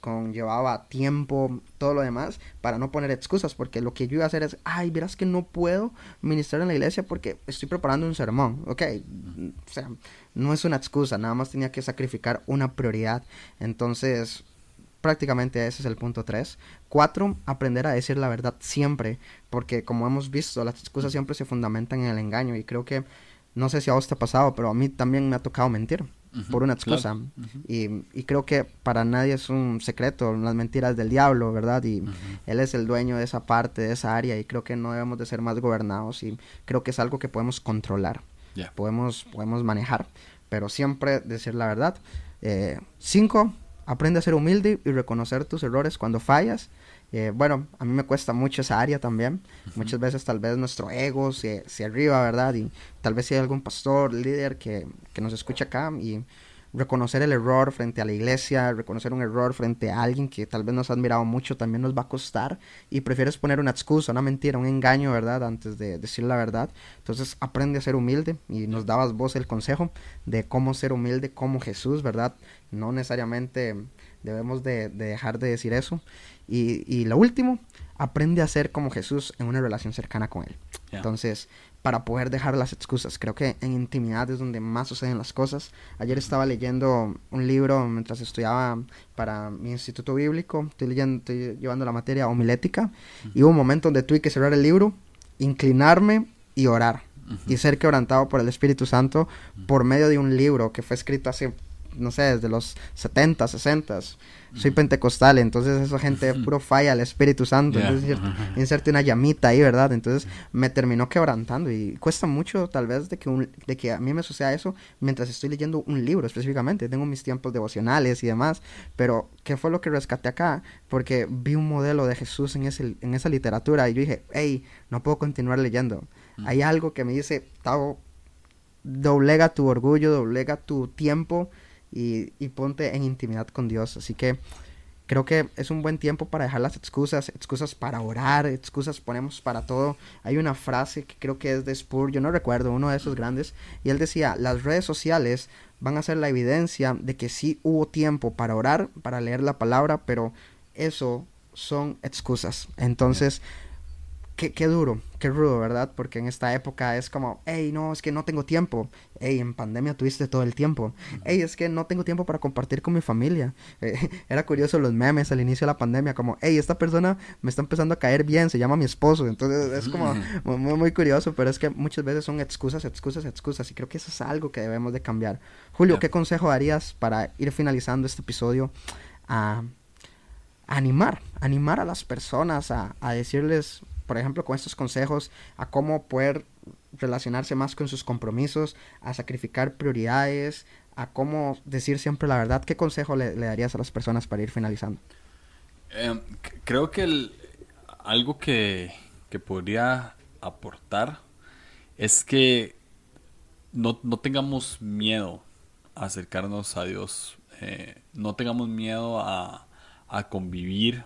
conllevaba tiempo, todo lo demás, para no poner excusas. Porque lo que yo iba a hacer es, ay, verás que no puedo ministrar en la iglesia porque estoy preparando un sermón. Ok, o sea, no es una excusa, nada más tenía que sacrificar una prioridad. Entonces, prácticamente ese es el punto 3. 4. Aprender a decir la verdad siempre, porque como hemos visto, las excusas siempre se fundamentan en el engaño y creo que, no sé si a vos te ha pasado, pero a mí también me ha tocado mentir por una excusa. y, creo que para nadie es un secreto, las mentiras del diablo, ¿verdad? Y él es el dueño de esa parte, de esa área y creo que no debemos de ser más gobernados y creo que es algo que podemos controlar, podemos, podemos manejar, pero siempre decir la verdad. 5. Eh, aprende a ser humilde y reconocer tus errores cuando fallas. Eh, bueno, a mí me cuesta mucho esa área también. Muchas veces tal vez nuestro ego se, se arriba, ¿verdad? Y tal vez si hay algún pastor, líder que, que nos escucha acá y reconocer el error frente a la iglesia, reconocer un error frente a alguien que tal vez nos ha admirado mucho, también nos va a costar y prefieres poner una excusa, una mentira, un engaño, ¿verdad? Antes de decir la verdad. Entonces aprende a ser humilde y nos dabas vos el consejo de cómo ser humilde como Jesús, ¿verdad? No necesariamente debemos de, dejar de decir eso. Y, y, lo último, aprende a ser como Jesús en una relación cercana con Él. Entonces, para poder dejar las excusas. Creo que en intimidad es donde más suceden las cosas. Ayer estaba leyendo un libro mientras estudiaba para mi instituto bíblico. Estoy, leyendo, llevando la materia homilética. Y hubo un momento donde tuve que cerrar el libro, inclinarme y orar. Y ser quebrantado por el Espíritu Santo por medio de un libro que fue escrito hace no sé, desde los 70, 60. Soy pentecostal, entonces esa gente puro falla al Espíritu Santo. Entonces inserte una llamita ahí, ¿verdad? Entonces me terminó quebrantando y cuesta mucho tal vez de que, de que a mí me suceda eso mientras estoy leyendo un libro específicamente. Tengo mis tiempos devocionales y demás, pero ¿qué fue lo que rescaté acá? Porque vi un modelo de Jesús en, ese, en esa literatura y yo dije, hey, no puedo continuar leyendo. Hay algo que me dice, Tavo, doblega tu orgullo, doblega tu tiempo y, ponte en intimidad con Dios. Así que creo que es un buen tiempo para dejar las excusas, excusas para orar, excusas ponemos para todo. Hay una frase que creo que es de Spur, yo no recuerdo, uno de esos grandes, y él decía, las redes sociales van a ser la evidencia de que sí hubo tiempo para orar, para leer la palabra, pero eso son excusas. Entonces, qué, qué, duro, qué rudo, ¿verdad? Porque en esta época es como, hey, no, es que no tengo tiempo. Hey, en pandemia tuviste todo el tiempo. Hey, es que no tengo tiempo para compartir con mi familia. Eh, era curioso los memes al inicio de la pandemia, como, hey, esta persona me está empezando a caer bien, se llama mi esposo. Entonces es como muy, muy curioso, pero es que muchas veces son excusas, excusas, excusas. Y creo que eso es algo que debemos de cambiar. Julio, ¿qué consejo darías para ir finalizando este episodio? a animar, animar a las personas a, a decirles, por ejemplo, con estos consejos, a cómo poder relacionarse más con sus compromisos, a sacrificar prioridades, a cómo decir siempre la verdad. ¿Qué consejo le, darías a las personas para ir finalizando? Eh, creo que algo que, que, podría aportar es que no, no, tengamos miedo a acercarnos a Dios, eh, no tengamos miedo a, a convivir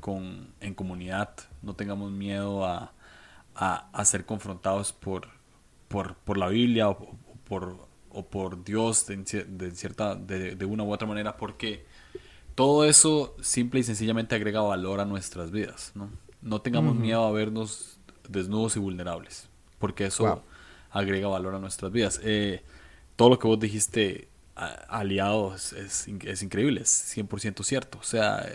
con, en comunidad, no tengamos miedo a, a, a ser confrontados por, por, por, la Biblia o, o, por, o por Dios de, de cierta, de, de, una u otra manera, porque todo eso simple y sencillamente agrega valor a nuestras vidas. No, no tengamos uh -huh. miedo a vernos desnudos y vulnerables, porque eso wow. agrega valor a nuestras vidas. Eh, todo lo que vos dijiste aliado es, es, es, increíble, es 100% cierto. O sea,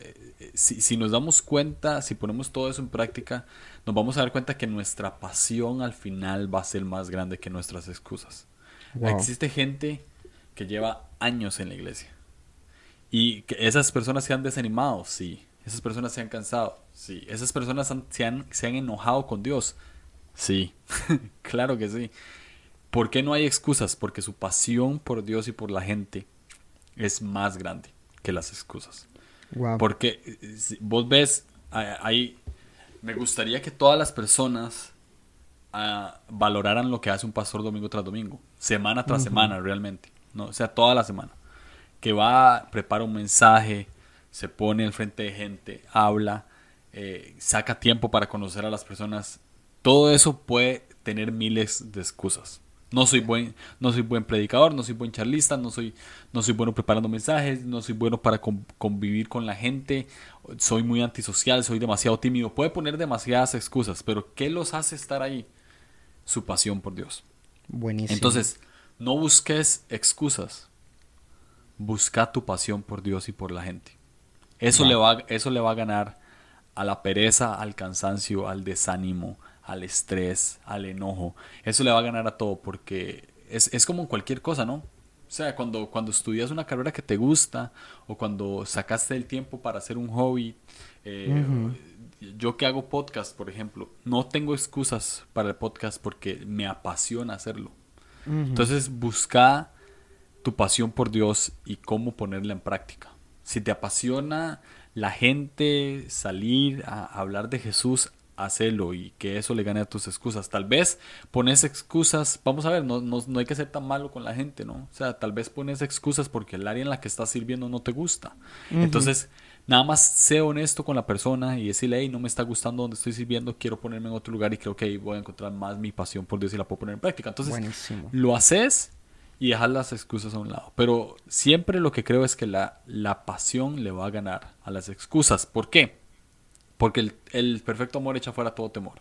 si, si, nos damos cuenta, si ponemos todo eso en práctica, nos vamos a dar cuenta que nuestra pasión al final va a ser más grande que nuestras excusas. Wow. Existe gente que lleva años en la iglesia y que esas personas se han desanimado, sí. Esas personas se han cansado, sí. Esas personas han, se, han, se han enojado con Dios, sí. claro que sí. ¿Por qué no hay excusas? Porque su pasión por Dios y por la gente es más grande que las excusas. Wow. Porque si vos ves, ahí me gustaría que todas las personas uh, valoraran lo que hace un pastor domingo tras domingo, semana tras uh -huh. semana realmente, ¿no? o sea, toda la semana. Que va, prepara un mensaje, se pone al frente de gente, habla, eh, saca tiempo para conocer a las personas. Todo eso puede tener miles de excusas. No soy buen, no soy buen predicador, no soy buen charlista, no soy, no soy bueno preparando mensajes, no soy bueno para convivir con la gente, soy muy antisocial, soy demasiado tímido. Puede poner demasiadas excusas, pero ¿qué los hace estar ahí? Su pasión por Dios. Buenísimo. Entonces, no busques excusas. Busca tu pasión por Dios y por la gente. Eso, le va, eso le va a ganar a la pereza, al cansancio, al desánimo, al estrés, al enojo. Eso le va a ganar a todo porque es, es como cualquier cosa, ¿no? O sea, cuando, cuando estudias una carrera que te gusta o cuando sacaste el tiempo para hacer un hobby. Eh, uh -huh. Yo que hago podcast, por ejemplo, no tengo excusas para el podcast porque me apasiona hacerlo. Uh -huh. Entonces, busca tu pasión por Dios y cómo ponerla en práctica. Si te apasiona la gente, salir a hablar de Jesús, hacelo y que eso le gane a tus excusas. Tal vez pones excusas, vamos a ver, no, no, no, hay que ser tan malo con la gente, ¿no? O sea, tal vez pones excusas porque el área en la que estás sirviendo no te gusta. Uh -huh. Entonces, nada más sé honesto con la persona y decirle, hey, no me está gustando donde estoy sirviendo, quiero ponerme en otro lugar y creo que ahí voy a encontrar más mi pasión por Dios y la puedo poner en práctica. Entonces, Buenísimo. lo haces y dejar las excusas a un lado. Pero siempre lo que creo es que la, la pasión le va a ganar a las excusas. ¿Por qué? Porque el, el perfecto amor echa fuera todo temor.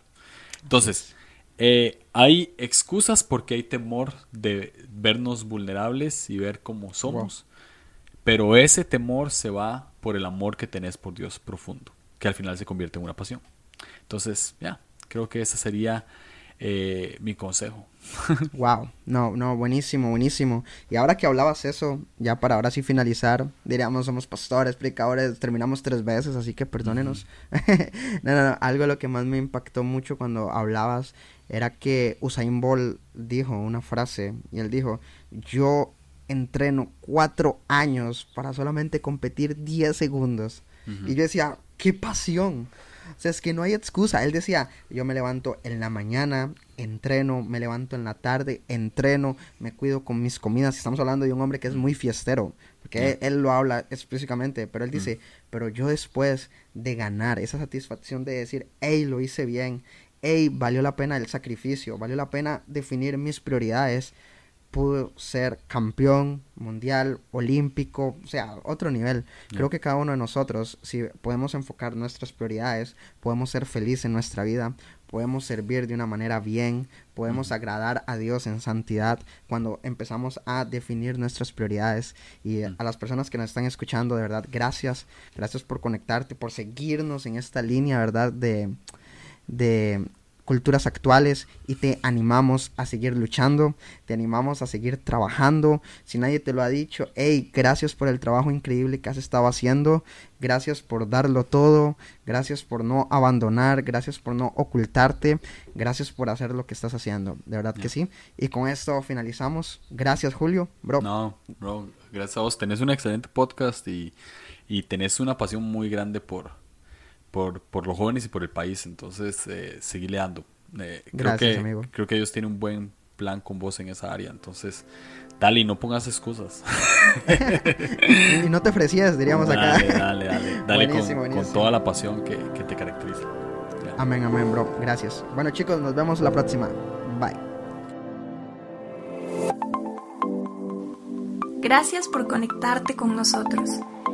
Entonces, eh, hay excusas porque hay temor de vernos vulnerables y ver cómo somos. Wow. Pero ese temor se va por el amor que tenés por Dios profundo, que al final se convierte en una pasión. Entonces, ya, creo que ese sería eh, mi consejo. wow, no, no, buenísimo, buenísimo. Y ahora que hablabas eso, ya para ahora sí finalizar, diríamos somos pastores, predicadores, terminamos tres veces, así que perdónenos. Uh -huh. no, no, no, algo lo que más me impactó mucho cuando hablabas era que Usain Bolt dijo una frase y él dijo, yo entreno cuatro años para solamente competir 10 segundos. Uh -huh. Y yo decía, qué pasión O sea, es que no hay excusa. Él decía, yo me levanto en la mañana, entreno, me levanto en la tarde, entreno, me cuido con mis comidas. Estamos hablando de un hombre que es muy fiestero, porque él, lo habla específicamente, pero él dice, pero yo después de ganar esa satisfacción de decir, hey, lo hice bien, hey, valió la pena el sacrificio, valió la pena definir mis prioridades, pudo ser campeón mundial, olímpico, o sea, otro nivel. Creo que cada uno de nosotros, si podemos enfocar nuestras prioridades, podemos ser felices en nuestra vida, podemos servir de una manera bien, podemos agradar a Dios en santidad cuando empezamos a definir nuestras prioridades. Y a las personas que nos están escuchando, de verdad, gracias, gracias por conectarte, por seguirnos en esta línea, ¿verdad? De, de culturas actuales y te animamos a seguir luchando, te animamos a seguir trabajando. Si nadie te lo ha dicho, hey, gracias por el trabajo increíble que has estado haciendo, gracias por darlo todo, gracias por no abandonar, gracias por no ocultarte, gracias por hacer lo que estás haciendo, de verdad que sí. Y con esto finalizamos. Gracias, Julio, bro. No, bro, gracias a vos. Tenés un excelente podcast y, y tenés una pasión muy grande por por, por los jóvenes y por el país. Entonces, eh, seguirle dando. Eh, creo, Gracias, que, amigo. creo que ellos tienen un buen plan con vos en esa área. Entonces, dale y no pongas excusas. y no te ofrecías, diríamos acá. Dale, dale, dale. Dale con, Buenísimo, con toda la pasión que, que te caracteriza. Ya. Amén, amén, bro. Gracias. Bueno, chicos, nos vemos la próxima. Bye. Gracias por conectarte con nosotros.